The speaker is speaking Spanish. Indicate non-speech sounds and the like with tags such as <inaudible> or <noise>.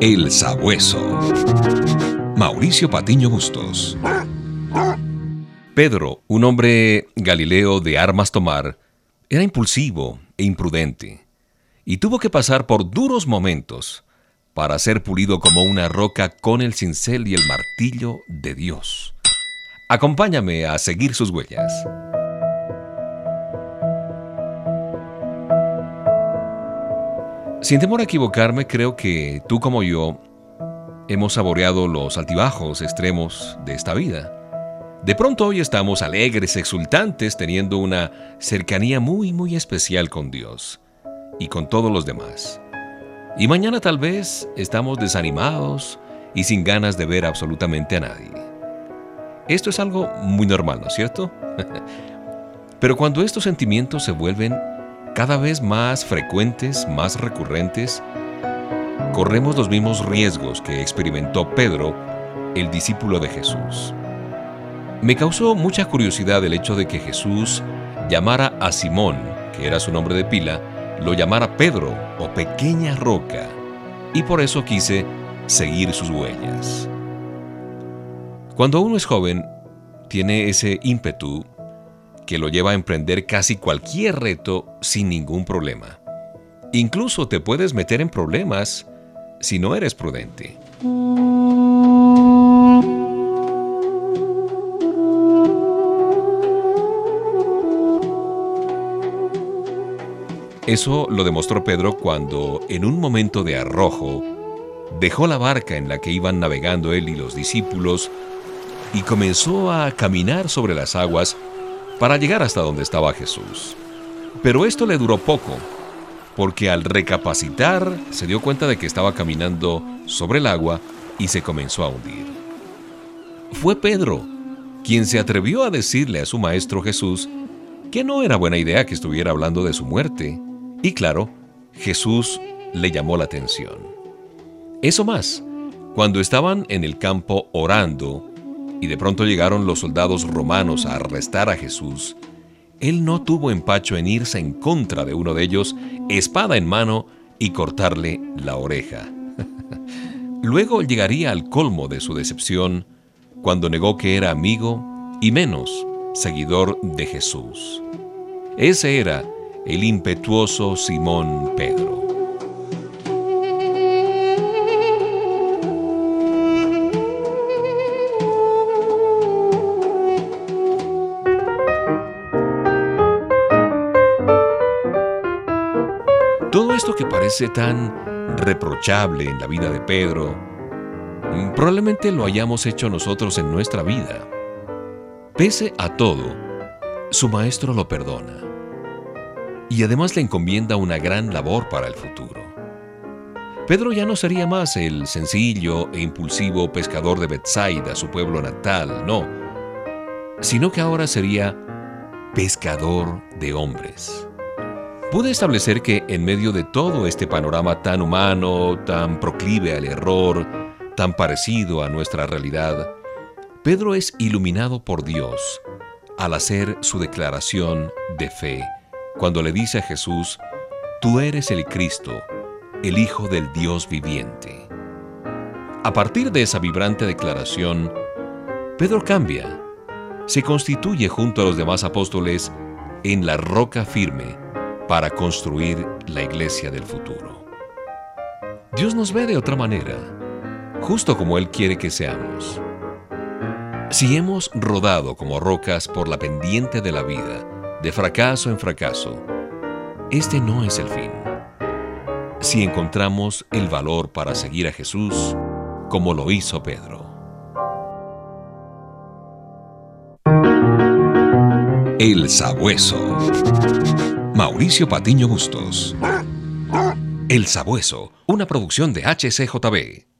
El Sabueso. Mauricio Patiño Bustos. Pedro, un hombre galileo de armas tomar, era impulsivo e imprudente, y tuvo que pasar por duros momentos para ser pulido como una roca con el cincel y el martillo de Dios. Acompáñame a seguir sus huellas. Sin temor a equivocarme, creo que tú como yo hemos saboreado los altibajos extremos de esta vida. De pronto hoy estamos alegres, exultantes, teniendo una cercanía muy, muy especial con Dios y con todos los demás. Y mañana tal vez estamos desanimados y sin ganas de ver absolutamente a nadie. Esto es algo muy normal, ¿no es cierto? <laughs> Pero cuando estos sentimientos se vuelven cada vez más frecuentes, más recurrentes, corremos los mismos riesgos que experimentó Pedro, el discípulo de Jesús. Me causó mucha curiosidad el hecho de que Jesús llamara a Simón, que era su nombre de pila, lo llamara Pedro o pequeña roca, y por eso quise seguir sus huellas. Cuando uno es joven, tiene ese ímpetu que lo lleva a emprender casi cualquier reto sin ningún problema. Incluso te puedes meter en problemas si no eres prudente. Eso lo demostró Pedro cuando, en un momento de arrojo, dejó la barca en la que iban navegando él y los discípulos y comenzó a caminar sobre las aguas para llegar hasta donde estaba Jesús. Pero esto le duró poco, porque al recapacitar se dio cuenta de que estaba caminando sobre el agua y se comenzó a hundir. Fue Pedro quien se atrevió a decirle a su maestro Jesús que no era buena idea que estuviera hablando de su muerte. Y claro, Jesús le llamó la atención. Eso más, cuando estaban en el campo orando, y de pronto llegaron los soldados romanos a arrestar a Jesús, él no tuvo empacho en irse en contra de uno de ellos, espada en mano, y cortarle la oreja. <laughs> Luego llegaría al colmo de su decepción cuando negó que era amigo y menos seguidor de Jesús. Ese era el impetuoso Simón Pedro. Esto que parece tan reprochable en la vida de Pedro, probablemente lo hayamos hecho nosotros en nuestra vida. Pese a todo, su maestro lo perdona y además le encomienda una gran labor para el futuro. Pedro ya no sería más el sencillo e impulsivo pescador de Bethsaida, su pueblo natal, no, sino que ahora sería pescador de hombres pude establecer que en medio de todo este panorama tan humano, tan proclive al error, tan parecido a nuestra realidad, Pedro es iluminado por Dios al hacer su declaración de fe, cuando le dice a Jesús, Tú eres el Cristo, el Hijo del Dios viviente. A partir de esa vibrante declaración, Pedro cambia, se constituye junto a los demás apóstoles en la roca firme, para construir la iglesia del futuro. Dios nos ve de otra manera, justo como Él quiere que seamos. Si hemos rodado como rocas por la pendiente de la vida, de fracaso en fracaso, este no es el fin. Si encontramos el valor para seguir a Jesús, como lo hizo Pedro. El Sabueso. Mauricio Patiño Bustos. El Sabueso, una producción de HCJB.